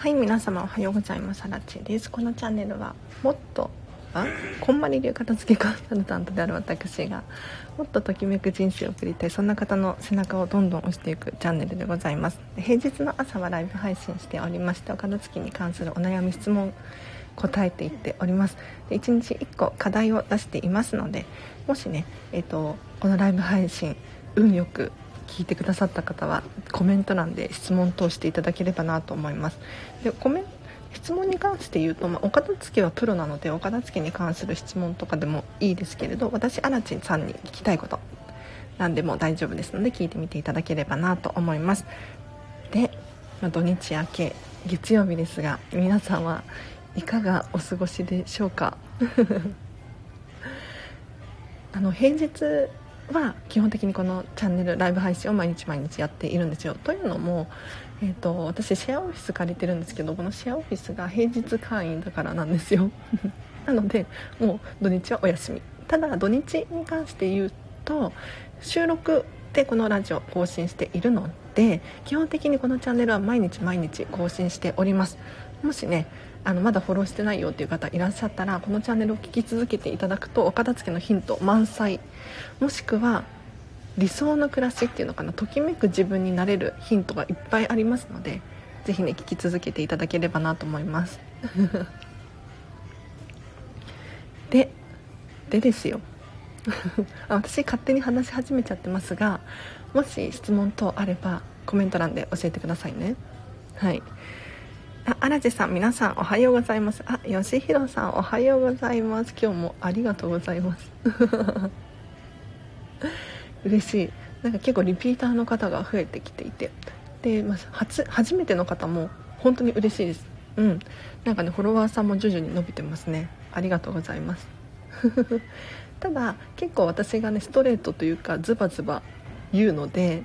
はい皆様おはようございます。アラチです。このチャンネルはもっとあこんまり流片付けコンサルタントである私がもっとときめく人生を送りたいそんな方の背中をどんどん押していくチャンネルでございます。平日の朝はライブ配信しておりましてお片付けに関するお悩み質問答えていっております。で1日1個課題を出していますのでもしね、えーと、このライブ配信運よく聞いてくださった方はコメント欄で質問通していただければなと思います。でコメ質問に関して言うと、まあ、お片付けはプロなのでお片付けに関する質問とかでもいいですけれど私アラチンさんに聞きたいこと何でも大丈夫ですので聞いてみていただければなと思います。で、まあ、土日明け月曜日ですが皆さんはいかがお過ごしでしょうか？あの平日は基本的にこのチャンネルライブ配信を毎日毎日やっているんですよ。というのも、えーと、私シェアオフィス借りてるんですけどこのシェアオフィスが平日会員だからなんですよ。なのでもう土日はお休み。ただ土日に関して言うと収録でこのラジオ更新しているので基本的にこのチャンネルは毎日毎日更新しております。もしねあのまだフォローしてないよっていう方いらっしゃったらこのチャンネルを聞き続けていただくとお片付けのヒント満載。もしくは理想の暮らしっていうのかな？ときめく自分になれるヒントがいっぱいありますのでぜひね聞き続けていただければなと思います。ででですよ。私勝手に話し始めちゃってますがもし質問等あればコメント欄で教えてくださいね。はい。あ、荒地さん、皆さんおはようございます。あ、吉弘さんおはようございます。今日もありがとうございます。嬉しい。なんか結構リピーターの方が増えてきていて、で、まあ、初、初めての方も本当に嬉しいです。うん。なんかね、フォロワーさんも徐々に伸びてますね。ありがとうございます。ただ、結構私がね、ストレートというか、ズバズバ言うので、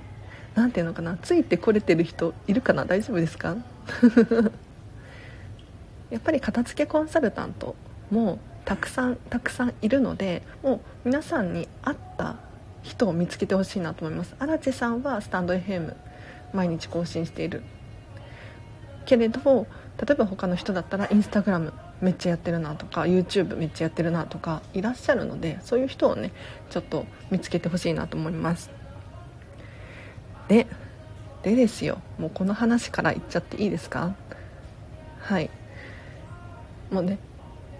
何ていうのかな、ついてこれてる人いるかな大丈夫ですか？やっぱり片付けコンサルタントもたくさんたくさんいるのでもう皆さんに合った人を見つけてほしいなと思います。荒地さんはスタンド FM 毎日更新しているけれど例えば他の人だったらインスタグラムめっちゃやってるなとか YouTube めっちゃやってるなとかいらっしゃるのでそういう人をねちょっと見つけてほしいなと思います。ででですよ。もうこの話から言っちゃっていいですか？はい。もうね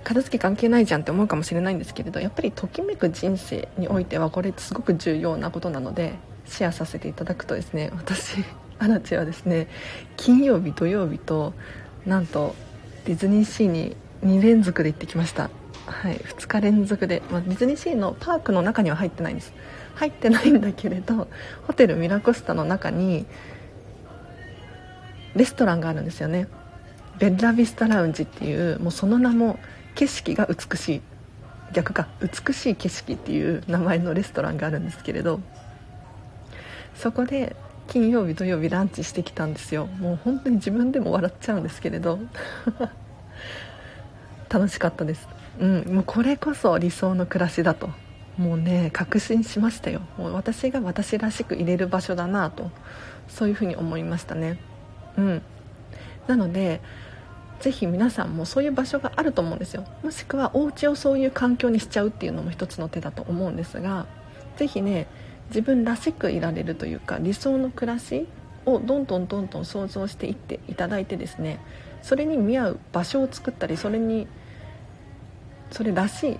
片付け関係ないじゃんって思うかもしれないんですけれどやっぱりときめく人生においてはこれすごく重要なことなのでシェアさせていただくとですね私 アラチェはですね金曜日土曜日となんとディズニーシーに2連続で行ってきました。はい2日連続で、まあ、ディズニーシーのパークの中には入ってないんです。入ってないんだけれどホテルミラコスタの中にレストランがあるんですよね。ベッラビスタラウンジっていうもうその名も景色が美しい逆か美しい景色っていう名前のレストランがあるんですけれどそこで金曜日土曜日ランチしてきたんですよ。もう本当に自分でも笑っちゃうんですけれど。楽しかったです。うんもうこれこそ理想の暮らしだと。もうね確信しましたよ。もう私が私らしく入れる場所だなとそういうふうに思いましたね。うん。なのでぜひ皆さんもそういう場所があると思うんですよもしくはお家をそういう環境にしちゃうっていうのも一つの手だと思うんですがぜひね自分らしくいられるというか理想の暮らしをどんどんどんどん想像していっていただいてですねそれに見合う場所を作ったりそれにそれらしい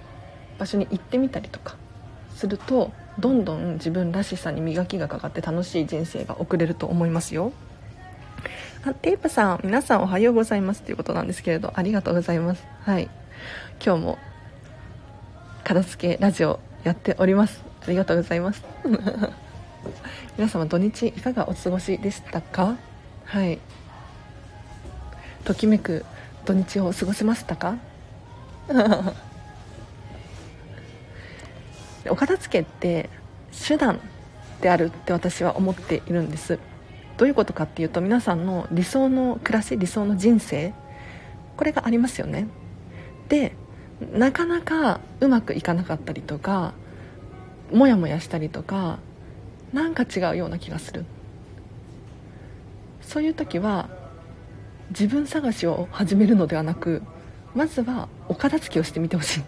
場所に行ってみたりとかするとどんどん自分らしさに磨きがかかって楽しい人生が送れると思いますよ。テープさん皆さんおはようございますということなんですけれどありがとうございます。はい。今日も片付けラジオやっております。ありがとうございます。皆様土日いかがお過ごしでしたか？はい。ときめく土日を過ごせましたか？お片付けって手段であるって私は思っているんです。どういうことかっていうと皆さんの理想の暮らし理想の人生これがありますよね。でなかなかうまくいかなかったりとかモヤモヤしたりとかなんか違うような気がする。そういう時は自分探しを始めるのではなくまずはお片付けをしてみてほし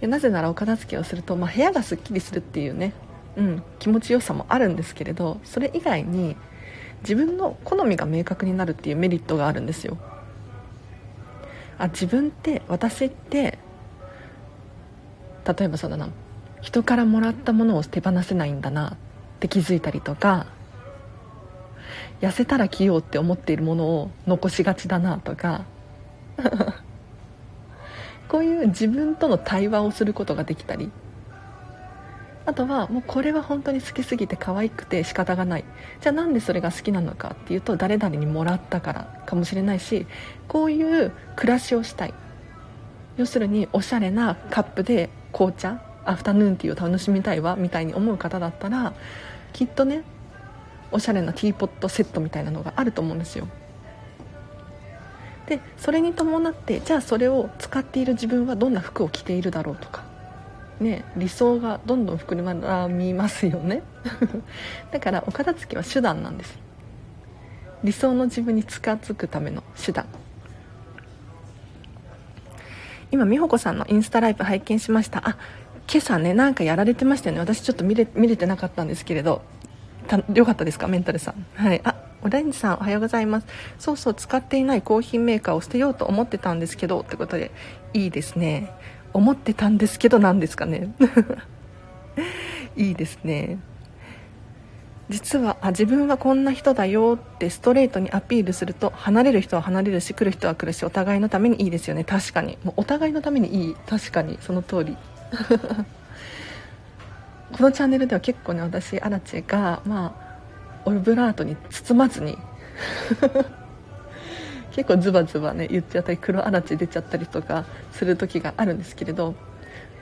い。なぜならお片付けをすると、まあ、部屋がすっきりするっていうね、うん、気持ちよさもあるんですけれどそれ以外に自分の好みが明確になるっていうメリットがあるんですよ。あ自分って私って例えばそうだな人からもらったものを手放せないんだなって気づいたりとか痩せたら着ようって思っているものを残しがちだなとか こういう自分との対話をすることができたりあとはもうこれは本当に好きすぎて可愛くて仕方がない。じゃあなんでそれが好きなのかっていうと誰々にもらったからかもしれないしこういう暮らしをしたい。要するにおしゃれなカップで紅茶アフタヌーンティーを楽しみたいわみたいに思う方だったらきっとねおしゃれなティーポットセットみたいなのがあると思うんですよ。でそれに伴ってじゃあそれを使っている自分はどんな服を着ているだろうとかね理想がどんどん膨らみますよね。だからお片付けは手段なんです。理想の自分に近づくための手段。今美穂子さんのインスタライブ拝見しました。あ今朝ねなんかやられてましたよね。私ちょっと見れ見れてなかったんですけれど。たよかったですか？メンタルさん。はい。あオレンジさんおはようございます。そうそう使っていないコーヒーメーカーを捨てようと思ってたんですけど。ってことでいいですね。思ってたんですけどなんですかね。いいですね。実はあ自分はこんな人だよってストレートにアピールすると離れる人は離れるし来る人は来るしお互いのためにいいですよね。確かに。もうお互いのためにいい。確かに。その通り。このチャンネルでは結構ね私アラチェがまあオブラートに包まずに結構ズバズバね言っちゃったり黒アラチ出ちゃったりとかする時があるんですけれど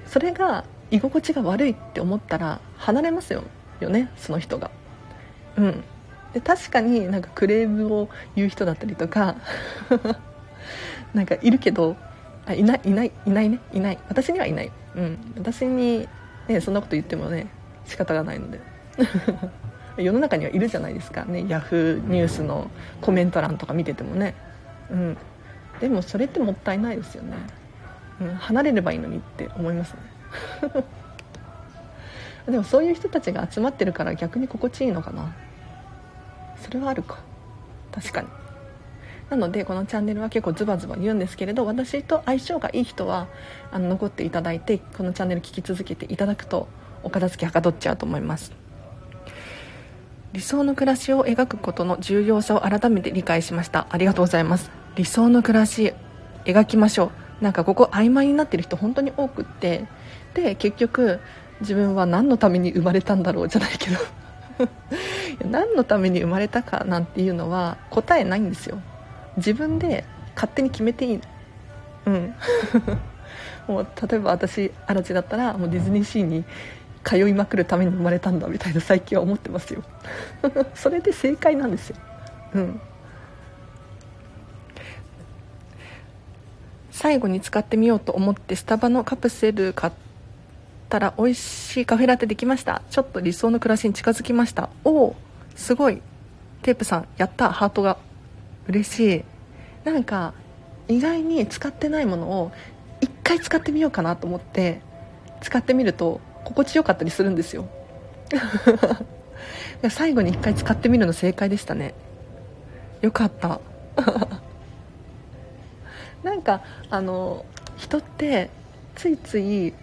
それが居心地が悪いって思ったら離れますよよねその人が。うん。で確かになんかクレームを言う人だったりとか なんかいるけどあいないいないいないねいない。私にはいない。うん。私にねそんなこと言ってもね仕方がないので。世の中にはいるじゃないですか。ねヤフーニュースのコメント欄とか見ててもね。うん。でもそれってもったいないですよね、うん、離れればいいのにって思いますね。でもそういう人たちが集まってるから逆に心地いいのかな。それはあるか。確かに。なのでこのチャンネルは結構ズバズバ言うんですけれど私と相性がいい人はあの残っていただいてこのチャンネル聞き続けていただくとお片付けはかどっちゃうと思います。理想の暮らしを描くことの重要さを改めて理解しました。ありがとうございます。理想の暮らし描きましょう。なんかここ曖昧になってる人本当に多くって。で結局自分は何のために生まれたんだろうじゃないけど。何のために生まれたかなんていうのは答えないんですよ。自分で勝手に決めていい。うん。もう例えば私アラチだったらもうディズニーシーに通いまくるために生まれたんだみたいな最近は思ってますよ。それで正解なんですよ。うん。最後に使ってみようと思ってスタバのカプセル買ったら美味しいカフェラテできました。ちょっと理想の暮らしに近づきました。おおすごい。テープさんやったハートが嬉しい。なんか意外に使ってないものを1回使ってみようかなと思って使ってみると心地よかったりするんですよ。最後に1回使ってみるの正解でしたね。よかった。なんかあの人ってついつい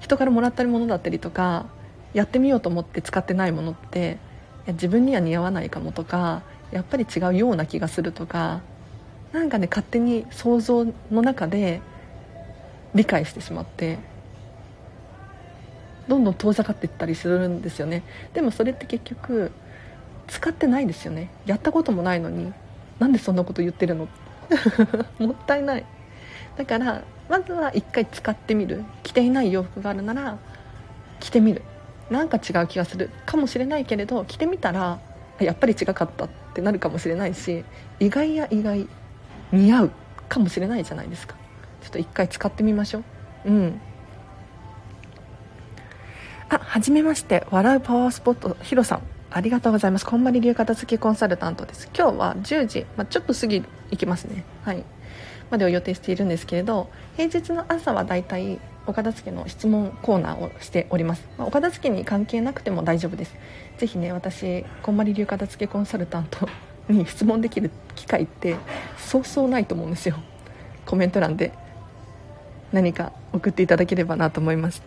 人からもらったものだったりとかやってみようと思って使ってないものって自分には似合わないかもとかやっぱり違うような気がするとかなんかね勝手に想像の中で理解してしまってどんどん遠ざかっていったりするんですよね。でもそれって結局使ってないですよね。やったこともないのになんでそんなこと言ってるの もったいない。だからまずは一回使ってみる。着ていない洋服があるなら着てみる。なんか違う気がする。かもしれないけれど着てみたらやっぱり違かったってなるかもしれないし意外や意外似合う。かもしれないじゃないですか。ちょっと一回使ってみましょう。うん。あはじめまして。笑うパワースポットヒロさん。ありがとうございます。こんまり流片付けコンサルタントです。今日は10時、まあ、ちょっと過ぎ行きますね。はい。までを予定しているんですけれど平日の朝はだいたいお片付けの質問コーナーをしております、まあ、お片付けに関係なくても大丈夫です。ぜひね私こんまり流片付けコンサルタントに質問できる機会ってそうそうないと思うんですよ。コメント欄で。何か送っていただければなと思います。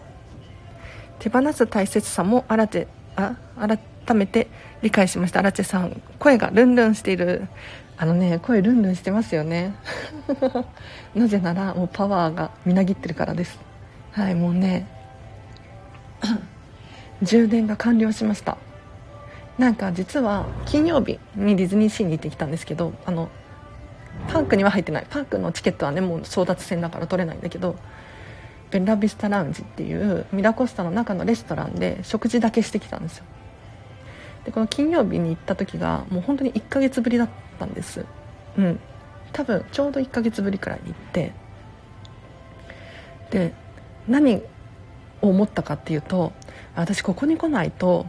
手放す大切さも新手あ改めて理解しました。荒地さん声がルンルンしている。あのね声ルンルンしてますよね。なぜならもうパワーがみなぎってるからです。はいもうね 充電が完了しました。なんか実は金曜日にディズニーシーに行ってきたんですけどあのパークには入ってない。パークのチケットはねもう争奪戦だから取れないんだけどベラビスタラウンジっていうミラコスタの中のレストランで食事だけしてきたんですよ。でこの金曜日に行った時がもう本当に1ヶ月ぶりだったんです。うん。多分ちょうど1ヶ月ぶりくらいに行ってで何を思ったかっていうと私ここに来ないと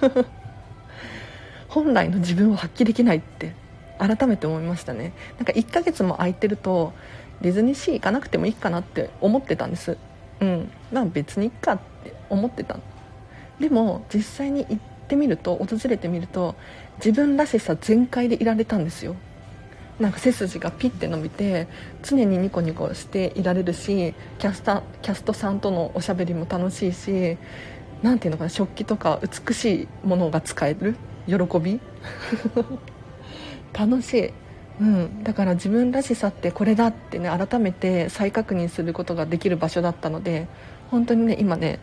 本来の自分を発揮できないって改めて思いましたね。なんか1ヶ月も空いてるとディズニーシー行かなくてもいいかなって思ってたんです。うん。まあ別にいっかって思ってた。でも実際に行ってみると訪れてみると自分らしさ全開でいられたんですよ。なんか背筋がピッて伸びて常にニコニコしていられるしキャスタキャストさんとのおしゃべりも楽しいし何ていうのかな食器とか美しいものが使える喜び。楽しい、うん、だから自分らしさってこれだってね改めて再確認することができる場所だったので本当にね今ね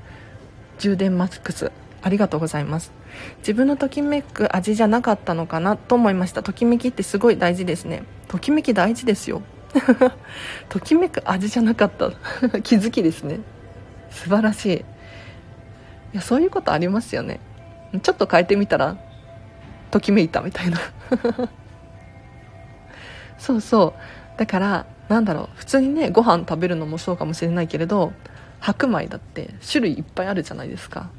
充電マックス。ありがとうございます。自分のときめく味じゃなかったのかなと思いました。ときめきってすごい大事ですね。ときめき大事ですよ。ときめく味じゃなかった。気づきですね。素晴らしい。いやそういうことありますよね。ちょっと変えてみたらときめいたみたいな。そうそう。だからなんだろう。普通にねご飯食べるのもそうかもしれないけれど白米だって種類いっぱいあるじゃないですか。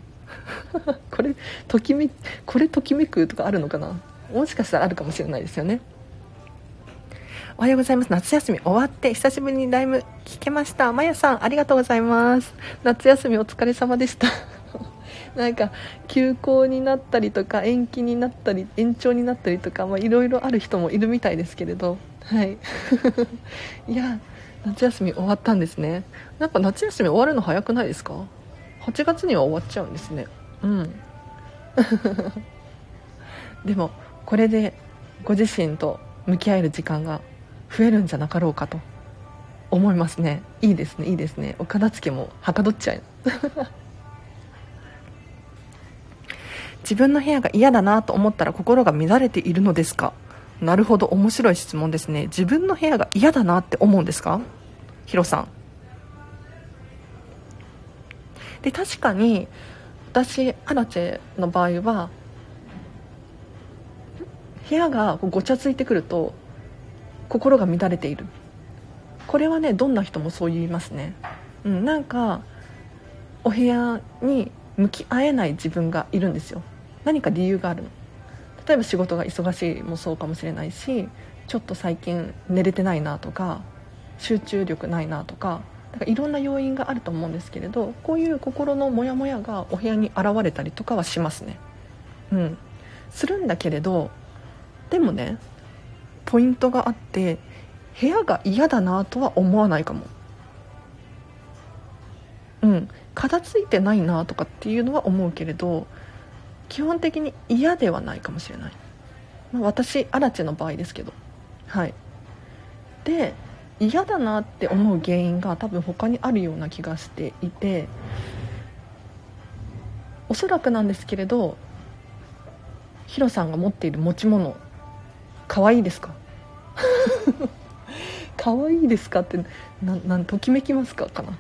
これときめこれときめくとかあるのかな？もしかしたらあるかもしれないですよね。おはようございます。夏休み終わって久しぶりにライブ聞けました。まやさんありがとうございます。夏休みお疲れ様でした。なんか休校になったりとか延期になったり延長になったりとかいろいろある人もいるみたいですけれど。はい。いや夏休み終わったんですね。なんか夏休み終わるの早くないですか？8月には終わっちゃうんですね。うん。でもこれでご自身と向き合える時間が増えるんじゃなかろうかと思いますね。いいですねいいですね。お片付けもはかどっちゃう 自分の部屋が嫌だなと思ったら心が乱れているのですか？なるほど面白い質問ですね。自分の部屋が嫌だなって思うんですか？ヒロさん。で確かに私アラチェの場合は部屋がごちゃついてくると心が乱れている。これはねどんな人もそう言いますね、うん、なんかお部屋に向き合えない自分がいるんですよ。何か理由があるの。例えば仕事が忙しいもそうかもしれないしちょっと最近寝れてないなとか集中力ないなとかいろんな要因があると思うんですけれどこういう心のモヤモヤがお部屋に現れたりとかはしますね。うん。するんだけれどでもねポイントがあって部屋が嫌だなとは思わないかも。うん。片付いてないなとかっていうのは思うけれど基本的に嫌ではないかもしれない、まあ、私アラチェの場合ですけど。はい。で嫌だなって思う原因が多分他にあるような気がしていておそらくなんですけれどヒロさんが持っている持ち物可愛いですか？可愛いですかってななんときめきますかかな？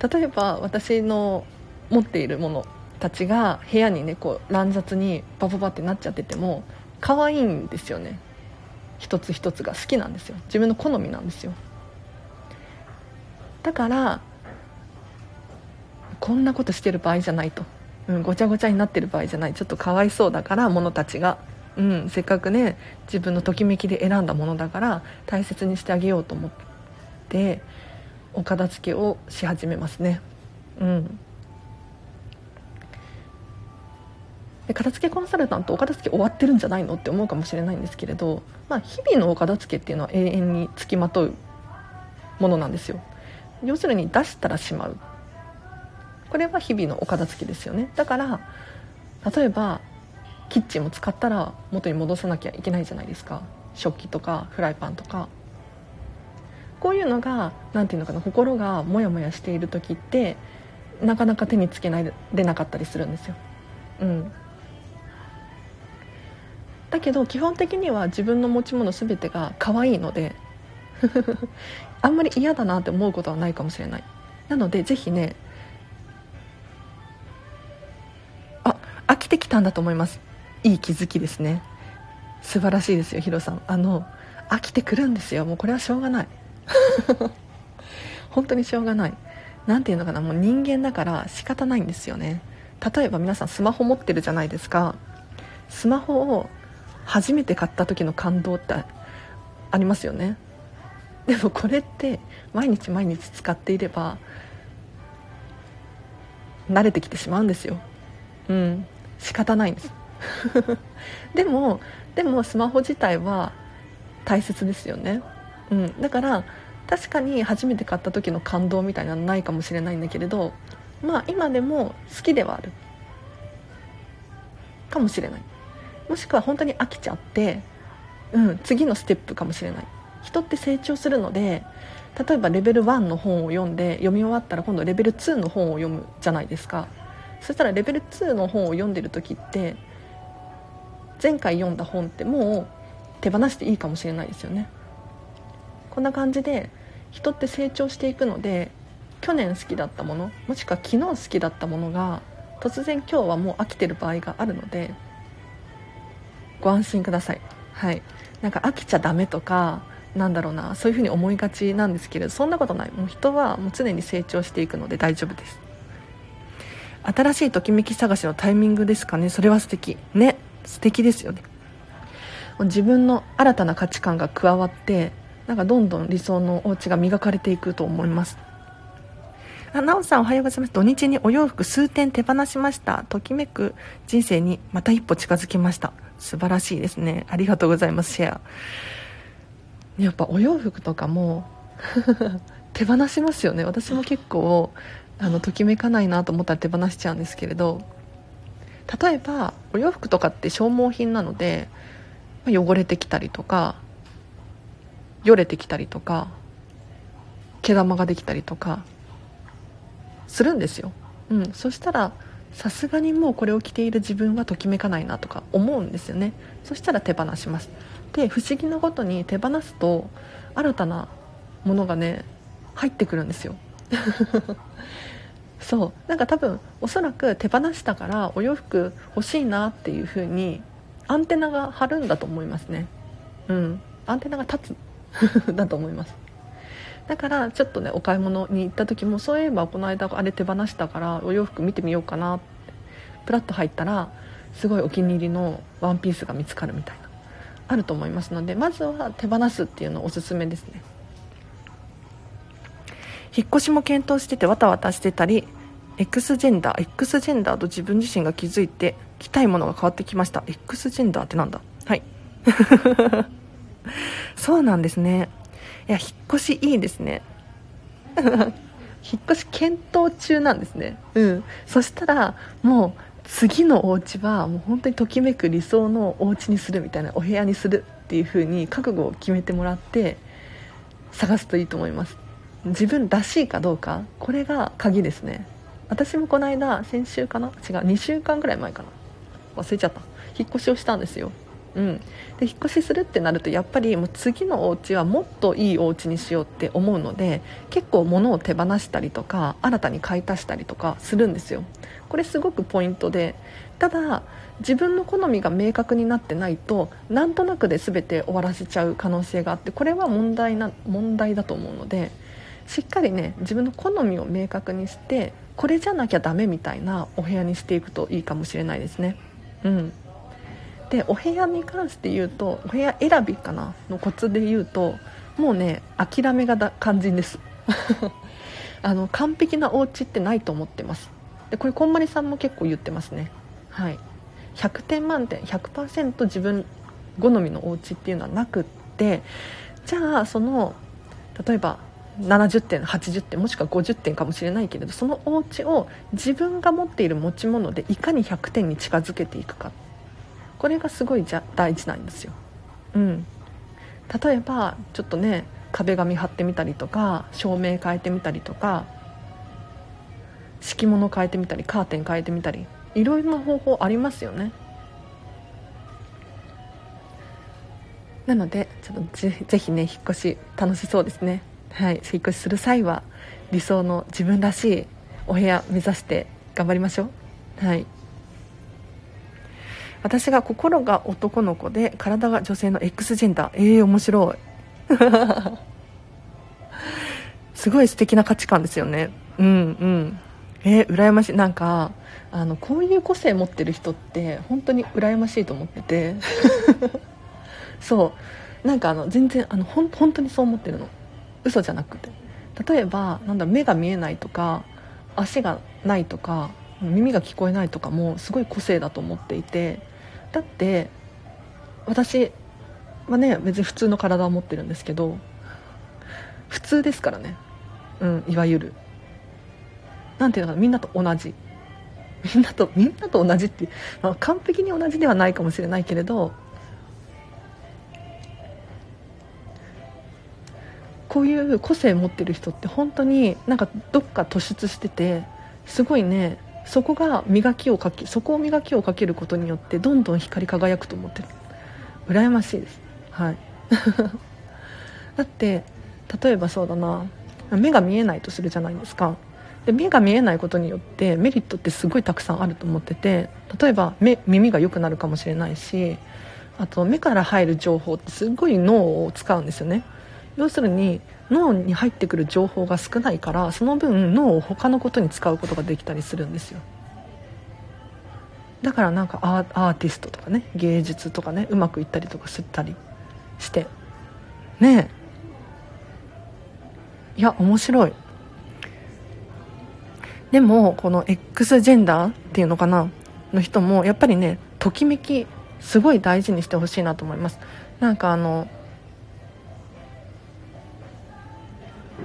例えば私の持っているものたちが部屋にねこう乱雑にバババってなっちゃってても可愛いんですよね。一つ一つが好きなんですよ。自分の好みなんですよ。だからこんなことしてる場合じゃないと。うん、ごちゃごちゃになってる場合じゃない。ちょっとかわいそうだから物たちが、うん、せっかくね自分のときめきで選んだものだから大切にしてあげようと思ってお片付けをし始めますね。うん。で片付けコンサルタントお片付け終わってるんじゃないのって思うかもしれないんですけれど、まあ、日々のお片付けっていうのは永遠につきまとうものなんですよ。要するに出したらしまうこれは日々のお片付けですよね。だから例えばキッチンも使ったら元に戻さなきゃいけないじゃないですか。食器とかフライパンとか。こういうのが何て言うのかな心がモヤモヤしている時ってなかなか手につけないでなかったりするんですよ。うん。だけど基本的には自分の持ち物全てが可愛いので あんまり嫌だなって思うことはないかもしれない。なのでぜひねあ飽きてきたんだと思います。いい気づきですね。素晴らしいですよヒロさん。あの飽きてくるんですよ。もうこれはしょうがない。本当にしょうがない。何ていうのかな。もう人間だから仕方ないんですよね。例えば皆さんスマホ持ってるじゃないですか。スマホを初めて買った時の感動ってありますよね。でもこれって毎日毎日使っていれば慣れてきてしまうんですよ。うん。仕方ないんです。でもでもスマホ自体は大切ですよね、うん、だから確かに初めて買った時の感動みたいなのないかもしれないんだけれどまあ今でも好きではある。かもしれない。もしくは本当に飽きちゃって、うん、次のステップかもしれない。人って成長するので例えばレベル1の本を読んで読み終わったら今度レベル2の本を読むじゃないですか。そしたらレベル2の本を読んでる時って前回読んだ本ってもう手放していいかもしれないですよね。こんな感じで人って成長していくので去年好きだったものもしくは昨日好きだったものが突然今日はもう飽きてる場合があるのでご安心ください。はい。なんか飽きちゃダメとかなんだろうなそういうふうに思いがちなんですけれどそんなことない。もう人はもう常に成長していくので大丈夫です。新しいときめき探しのタイミングですかね。それは素敵。ね。素敵ですよね。自分の新たな価値観が加わってなんかどんどん理想のお家が磨かれていくと思います。なおさんおはようございます。土日にお洋服数点手放しました。ときめく人生にまた一歩近づきました。素晴らしいですね。ありがとうございます。シェア。やっぱお洋服とかも 手放しますよね。私も結構あのときめかないなと思ったら手放しちゃうんですけれど。例えばお洋服とかって消耗品なのでま汚れてきたりとかよれてきたりとか毛玉ができたりとかするんですよ、うん、そしたらさすがにもうこれを着ている自分はときめかないなとか思うんですよね。そしたら手放します。で不思議なことに手放すと新たなものがね入ってくるんですよ。そう。なんか多分おそらく手放したからお洋服欲しいなっていう風にアンテナが張るんだと思いますね。うん。アンテナが立つ。だと思います。だからちょっとねお買い物に行った時もそういえばこの間あれ手放したからお洋服見てみようかなってプラッと入ったらすごいお気に入りのワンピースが見つかるみたいなあると思いますのでまずは手放すっていうのおすすめですね。引っ越しも検討しててわたわたしてたり X ジェンダー X ジェンダーと自分自身が気づいて着たいものが変わってきました。X ジェンダーってなんだ？はい。そうなんですね。いや引っ越しいいですね。引っ越し検討中なんですね。うん。そしたらもう次のお家はもう本当にときめく理想のお家にするみたいなお部屋にするっていう風に覚悟を決めてもらって探すといいと思います。自分らしいかどうかこれが鍵ですね。私もこの間先週かな？違う2週間ぐらい前かな？忘れちゃった。引っ越しをしたんですよ。うん、で引っ越しするってなるとやっぱりもう次のお家はもっといいお家にしようって思うので結構物を手放したりとか新たに買い足したりとかするんですよ。これすごくポイントで。ただ自分の好みが明確になってないとなんとなくで全て終わらせちゃう可能性があってこれは問題な問題だと思うのでしっかりね自分の好みを明確にしてこれじゃなきゃダメみたいなお部屋にしていくといいかもしれないですね。うん。でお部屋に関して言うとお部屋選びかな？のコツで言うともうね諦めがだ肝心です。あの完璧なお家ってないと思ってます。でこれこんまりさんも結構言ってますね。はい。100点満点100%自分好みのお家っていうのはなくってじゃあその例えば70点80点もしくは50点かもしれないけれどそのお家を自分が持っている持ち物でいかに100点に近づけていくか。これがすごいじゃ大事なんですよ、うん、例えばちょっとね壁紙貼ってみたりとか照明変えてみたりとか敷物変えてみたりカーテン変えてみたりいろいろな方法ありますよね。なのでちょっとぜぜひね引っ越し楽しそうですね。はい。引っ越しする際は理想の自分らしいお部屋目指して頑張りましょう。はい。私が心が男の子で体が女性の X ジェンダー。ええー、面白い。すごい素敵な価値観ですよね。うんうん。えー、羨ましい。なんかあのこういう個性持ってる人って本当に羨ましいと思ってて。そう。なんかあの全然あのほん本当にそう思ってるの。嘘じゃなくて。例えばなんだ目が見えないとか足がないとか耳が聞こえないとかもすごい個性だと思っていて。だって私はね別に普通の体を持ってるんですけど普通ですからね。うんいわゆる。何ていうのかなみんなと同じ。みんなとみんなと同じって、まあ、完璧に同じではないかもしれないけれどこういう個性持ってる人って本当になんかどっか突出しててすごいねそこが磨きをかけそこを磨きをかけることによってどんどん光り輝くと思ってる。羨ましいです。はい。だって例えばそうだな。目が見えないとするじゃないですか。で目が見えないことによってメリットってすごいたくさんあると思ってて例えば目耳が良くなるかもしれないしあと目から入る情報ってすごい脳を使うんですよね。要するに脳に入ってくる情報が少ないからその分脳を他のことに使うことができたりするんですよ。だからなんかアーティストとかね芸術とかねうまくいったりとかすったりして。ねえ。いや面白い。でもこの X ジェンダーっていうのかなの人もやっぱりねときめきすごい大事にしてほしいなと思います。なんかあの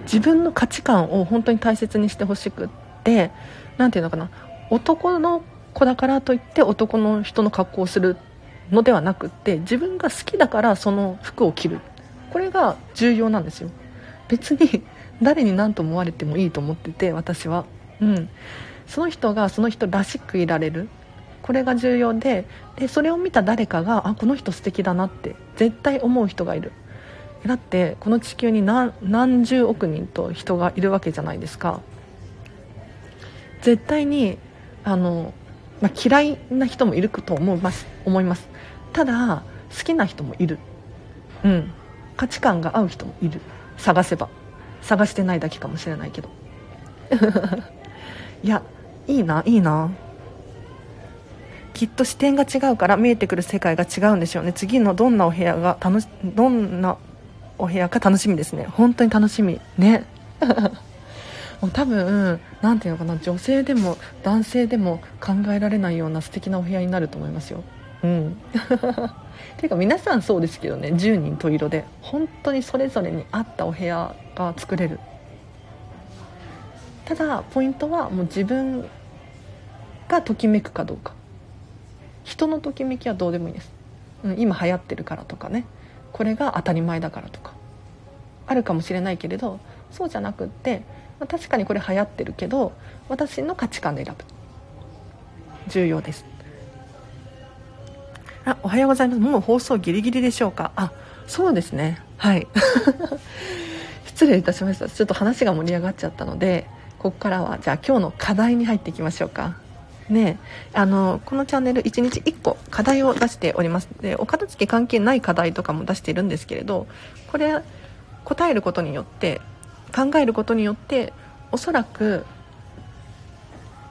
自分の価値観を本当に大切にしてほしくって何て言うのかな。男の子だからといって男の人の格好をするのではなくって自分が好きだからその服を着る。これが重要なんですよ。別に誰に何と思われてもいいと思ってて私は。うん。その人がその人らしくいられる。これが重要ででそれを見た誰かがあこの人素敵だなって絶対思う人がいる。だってこの地球に何十億人と人がいるわけじゃないですか。絶対にあの、まあ、嫌いな人もいると思います思います。ただ好きな人もいる。うん。価値観が合う人もいる。探せば。探してないだけかもしれないけど。いやいいないいな。きっと視点が違うから見えてくる世界が違うんでしょうね。次のどんなお部屋が楽しどんなお部屋か楽しみですね。本当に楽しみ。ね。もう多分何ていうのかな女性でも男性でも考えられないような素敵なお部屋になると思いますよ。うん。ていうか皆さんそうですけどね10人十色で本当にそれぞれに合ったお部屋が作れる。ただポイントはもう自分がときめくかどうか。人のときめきはどうでもいいです、うん、今流行ってるからとかねこれが当たり前だからとか。あるかもしれないけれどそうじゃなくって、まあ、確かにこれ流行ってるけど私の価値観で選ぶ。重要です。あおはようございます。もう放送ギリギリでしょうか？あそうですね。はい。失礼いたしました。ちょっと話が盛り上がっちゃったのでここからはじゃあ今日の課題に入っていきましょうかねあのこのチャンネル1日1個課題を出しております。でお片付け関係ない課題とかも出しているんですけれどこれ答えることによって考えることによっておそらく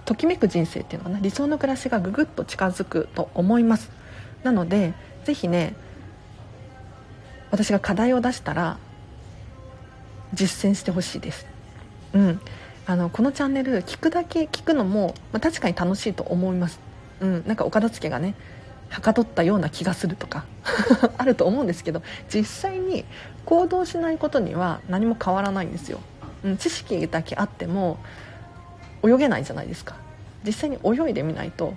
ときめく人生っていうのかな理想の暮らしがぐぐっと近づくと思います。なのでぜひね私が課題を出したら実践してほしいです。うん。あのこのチャンネル聞くだけ聞くのも、まあ、確かに楽しいと思います。うんなんかお片付けがねはかどったような気がするとか あると思うんですけど実際に行動しないことには何も変わらないんですよ、うん、知識だけあっても泳げないじゃないですか。実際に泳いでみないと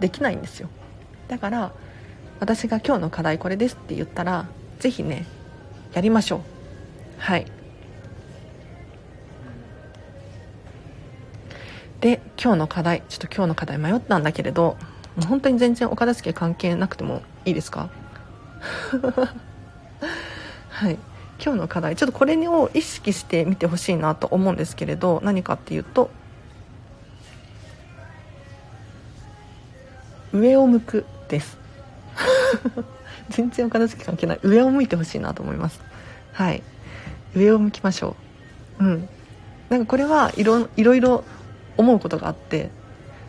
できないんですよ。だから私が今日の課題これですって言ったら是非ねやりましょう。はい。で今日の課題ちょっと今日の課題迷ったんだけれどもう本当に全然お片付け関係なくてもいいですか？はい。今日の課題ちょっとこれを意識してみてほしいなと思うんですけれど何かっていうと上を向くです。全然お片付け関係ない。上を向いてほしいなと思います。はい。上を向きましょう。うん。なんかこれはいろいろいろ思うことがあって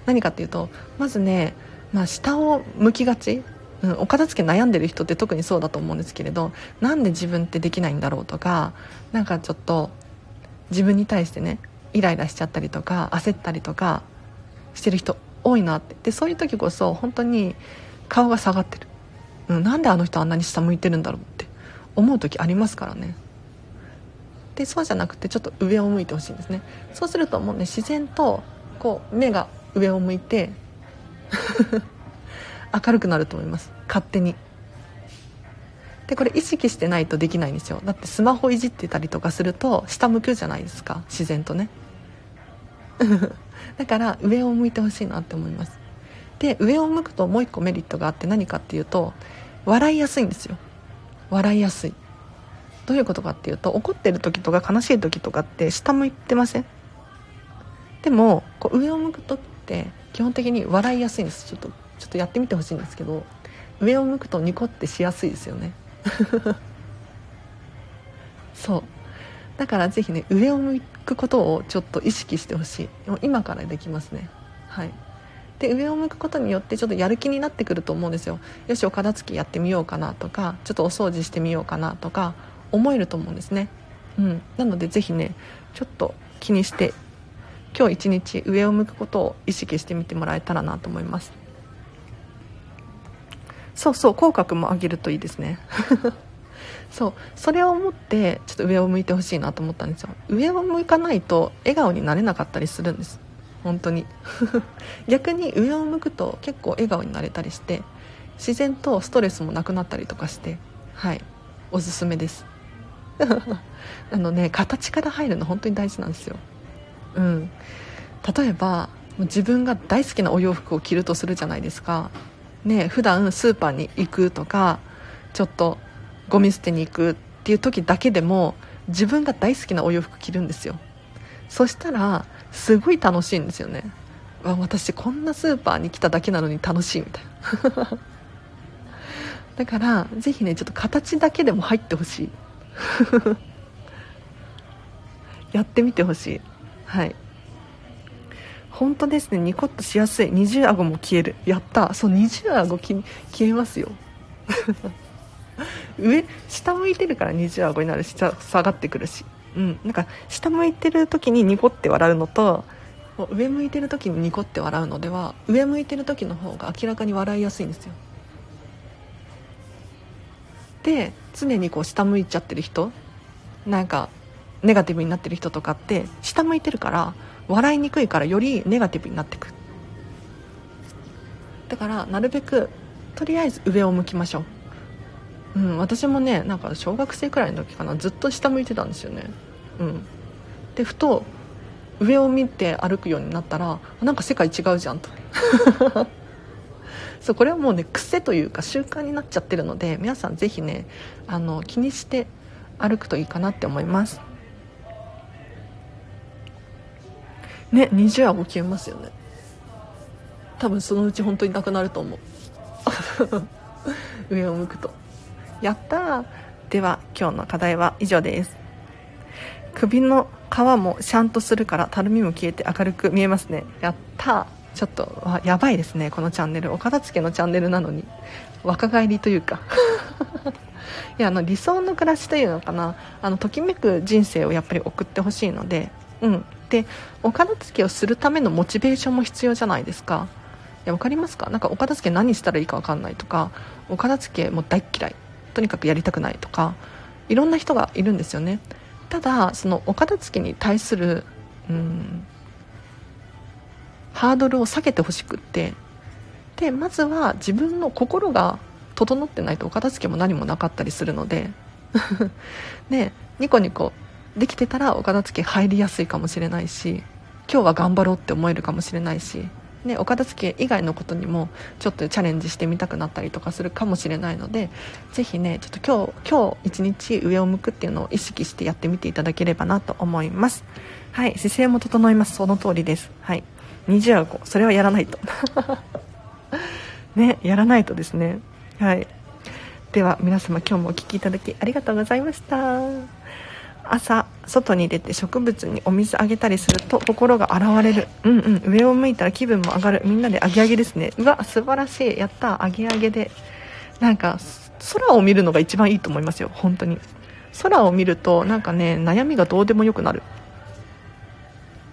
何かっていうとまずねまあ、下を向きがち、うん、お片付け悩んでる人って特にそうだと思うんですけれどなんで自分ってできないんだろうとかなんかちょっと自分に対してねイライラしちゃったりとか焦ったりとかしてる人多いなって。でそういう時こそ本当に顔が下がってる、うん、なんであの人あんなに下向いてるんだろうって思う時ありますからね。でそうじゃなくてちょっと上を向いてほしいんですね。そうするともうね自然とこう目が上を向いて 明るくなると思います。勝手に。でこれ意識してないとできないんですよ。だってスマホいじってたりとかすると下向くじゃないですか。自然とね。だから上を向いてほしいなって思います。で上を向くともう一個メリットがあって何かっていうと笑いやすいんですよ。笑いやすい。どういうことかっていうと怒ってる時とか悲しい時とかって下向いてません？でもこう上を向く時って基本的に笑いやすいんです。ちょっとちょっとやってみてほしいんですけど上を向くとニコってしやすいですよね。そう。だからぜひね上を向くことをちょっと意識してほしい。今からできますね。はい。で上を向くことによってちょっとやる気になってくると思うんですよ。よしお片付けやってみようかなとかちょっとお掃除してみようかなとか思えると思うんですね。うん。なのでぜひねちょっと気にして今日一日上を向くことを意識してみてもらえたらなと思います。そうそう口角も上げるといいですね。そう。それを思ってちょっと上を向いてほしいなと思ったんですよ。上を向かないと笑顔になれなかったりするんです。本当に。逆に上を向くと結構笑顔になれたりして自然とストレスもなくなったりとかしてはい。おすすめです。あのね形から入るの本当に大事なんですよ。うん、例えば自分が大好きなお洋服を着るとするじゃないですか。ね普段スーパーに行くとかちょっとゴミ捨てに行くっていう時だけでも自分が大好きなお洋服着るんですよ。そしたらすごい楽しいんですよね。わ私こんなスーパーに来ただけなのに楽しいみたいな。だからぜひねちょっと形だけでも入ってほしい。やってみてほしい。はい。本当ですね。ニコッとしやすい。二重顎も消える。やった。そう二重顎消えますよ。上下向いてるから二重顎になるし下がってくるし。うん。なんか下向いてる時にニコって笑うのと上向いてる時にニコって笑うのでは上向いてる時の方が明らかに笑いやすいんですよ。で常にこう下向いちゃってる人なんかネガティブになってる人とかって下向いてるから笑いにくいからよりネガティブになってく。だからなるべくとりあえず上を向きましょう、うん、私もねなんか小学生くらいの時かなずっと下向いてたんですよね。うん。でふと上を見て歩くようになったらなんか世界違うじゃんと。そうこれはもうね癖というか習慣になっちゃってるので皆さん是非ねあの気にして歩くといいかなって思います。ね20顎消えますよね。多分そのうち本当になくなると思う。上を向くと。やったでは今日の課題は以上です。首の皮もシャンとするからたるみも消えて明るく見えますね。やったちょっとやばいですねこのチャンネル。お片付けのチャンネルなのに。若返りというか。いやあの理想の暮らしというのかな。あのときめく人生をやっぱり送ってほしいので。うん。でお片付けをするためのモチベーションも必要じゃないですか。いや分かりますか？なんかお片付け何したらいいか分かんないとか。お片付けも大嫌い。とにかくやりたくないとか。いろんな人がいるんですよね。ただそのお片付けに対するうんハードルを下げてほしくってでまずは自分の心が整ってないとお片付けも何もなかったりするので ねニコニコできてたらお片付け入りやすいかもしれないし今日は頑張ろうって思えるかもしれないし、ね、お片付け以外のことにもちょっとチャレンジしてみたくなったりとかするかもしれないのでぜひねちょっと今日今日日上を向くっていうのを意識してやってみていただければなと思います。はい姿勢も整います。その通りです。はい。20はそれはやらないと。ねやらないとですね。はい。では皆様今日もお聴きいただきありがとうございました。朝外に出て植物にお水あげたりすると心が洗われる。うんうん。上を向いたら気分も上がる。みんなでアゲアゲですね。うわ素晴らしい。やった。アゲアゲで。なんか空を見るのが一番いいと思いますよ。本当に。空を見るとなんかね悩みがどうでもよくなる。い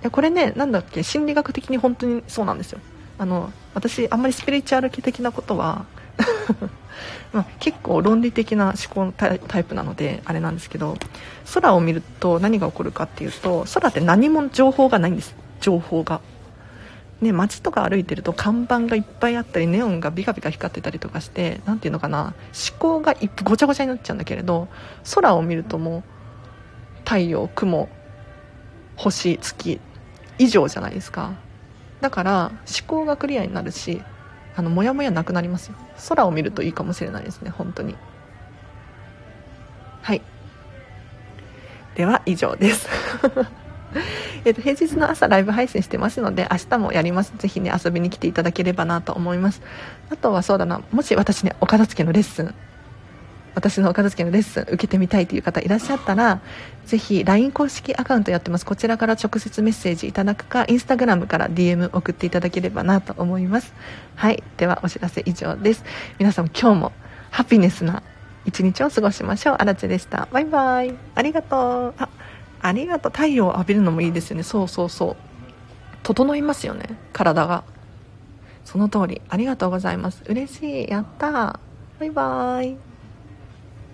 やこれねなんだっけ心理学的に本当にそうなんですよあの私あんまりスピリチュアル系的なことは まあ、結構論理的な思考のタイプなのであれなんですけど空を見ると何が起こるかっていうと空って何も情報がないんです情報が。ね、街とか歩いてると看板がいっぱいあったりネオンがビカビカ光ってたりとかして何ていうのかな思考がごちゃごちゃになっちゃうんだけれど空を見るともう太陽雲星月以上じゃないですか。だから思考がクリアになるしあのモヤモヤなくなりますよ。空を見るといいかもしれないですね本当に。はい。では以上です。えっと平日の朝ライブ配信してますので明日もやります。ぜひね遊びに来ていただければなと思います。あとはそうだな。もし私ねお片付けのレッスン私のお片付けのレッスン受けてみたいという方いらっしゃったらぜひ LINE 公式アカウントやってます。こちらから直接メッセージいただくか Instagram から DM 送っていただければなと思います。はい。ではお知らせ以上です。皆さん今日もハピネスな一日を過ごしましょう。あらちでした。バイバイ。ありがとう。あありがとう。太陽を浴びるのもいいですよね。そうそうそう。整いますよね。体が。その通り。ありがとうございます。嬉しい。やったバイバイ。